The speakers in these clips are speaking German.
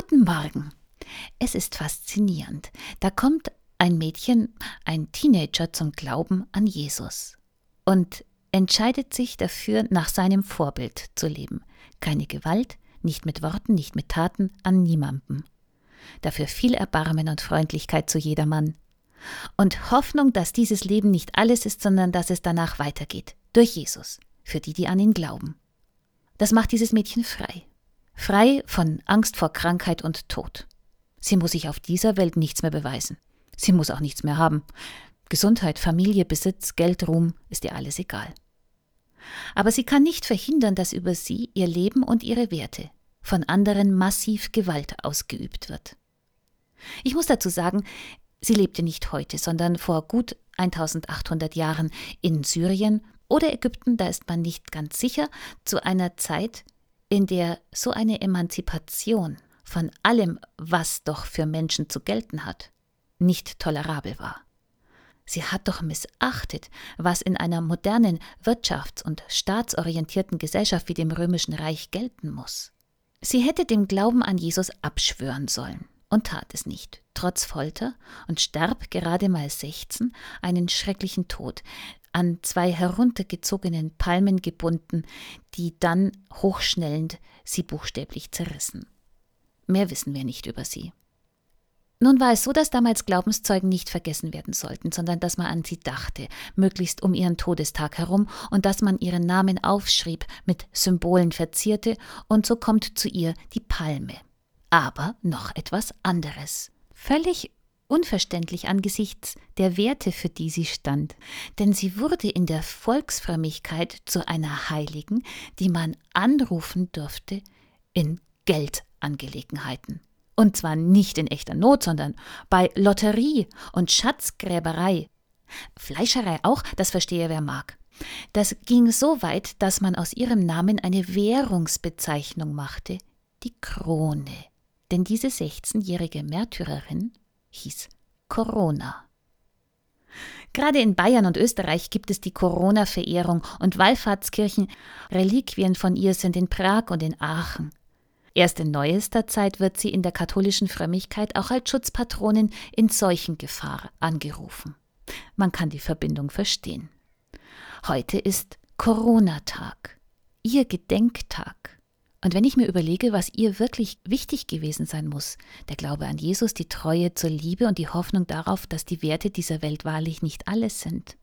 Guten Morgen. Es ist faszinierend. Da kommt ein Mädchen, ein Teenager zum Glauben an Jesus und entscheidet sich dafür, nach seinem Vorbild zu leben. Keine Gewalt, nicht mit Worten, nicht mit Taten, an niemandem. Dafür viel Erbarmen und Freundlichkeit zu jedermann. Und Hoffnung, dass dieses Leben nicht alles ist, sondern dass es danach weitergeht. Durch Jesus. Für die, die an ihn glauben. Das macht dieses Mädchen frei. Frei von Angst vor Krankheit und Tod. Sie muss sich auf dieser Welt nichts mehr beweisen. Sie muss auch nichts mehr haben. Gesundheit, Familie, Besitz, Geld, Ruhm ist ihr alles egal. Aber sie kann nicht verhindern, dass über sie, ihr Leben und ihre Werte von anderen massiv Gewalt ausgeübt wird. Ich muss dazu sagen, sie lebte nicht heute, sondern vor gut 1800 Jahren in Syrien oder Ägypten, da ist man nicht ganz sicher, zu einer Zeit, in der so eine Emanzipation von allem, was doch für Menschen zu gelten hat, nicht tolerabel war. Sie hat doch missachtet, was in einer modernen, wirtschafts- und staatsorientierten Gesellschaft wie dem römischen Reich gelten muss. Sie hätte dem Glauben an Jesus abschwören sollen und tat es nicht, trotz Folter und starb gerade mal 16 einen schrecklichen Tod, an zwei heruntergezogenen Palmen gebunden, die dann hochschnellend sie buchstäblich zerrissen. Mehr wissen wir nicht über sie. Nun war es so, dass damals Glaubenszeugen nicht vergessen werden sollten, sondern dass man an sie dachte, möglichst um ihren Todestag herum, und dass man ihren Namen aufschrieb, mit Symbolen verzierte, und so kommt zu ihr die Palme. Aber noch etwas anderes. Völlig unverständlich angesichts der Werte, für die sie stand, denn sie wurde in der Volksfrömmigkeit zu einer Heiligen, die man anrufen durfte in Geldangelegenheiten. Und zwar nicht in echter Not, sondern bei Lotterie und Schatzgräberei. Fleischerei auch, das verstehe wer mag. Das ging so weit, dass man aus ihrem Namen eine Währungsbezeichnung machte, die Krone. Denn diese 16-jährige Märtyrerin hieß Corona. Gerade in Bayern und Österreich gibt es die Corona-Verehrung und Wallfahrtskirchen. Reliquien von ihr sind in Prag und in Aachen. Erst in neuester Zeit wird sie in der katholischen Frömmigkeit auch als Schutzpatronin in Seuchengefahr angerufen. Man kann die Verbindung verstehen. Heute ist Corona-Tag, ihr Gedenktag. Und wenn ich mir überlege, was ihr wirklich wichtig gewesen sein muss, der Glaube an Jesus, die Treue zur Liebe und die Hoffnung darauf, dass die Werte dieser Welt wahrlich nicht alles sind,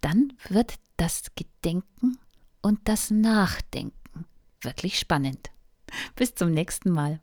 dann wird das Gedenken und das Nachdenken wirklich spannend. Bis zum nächsten Mal.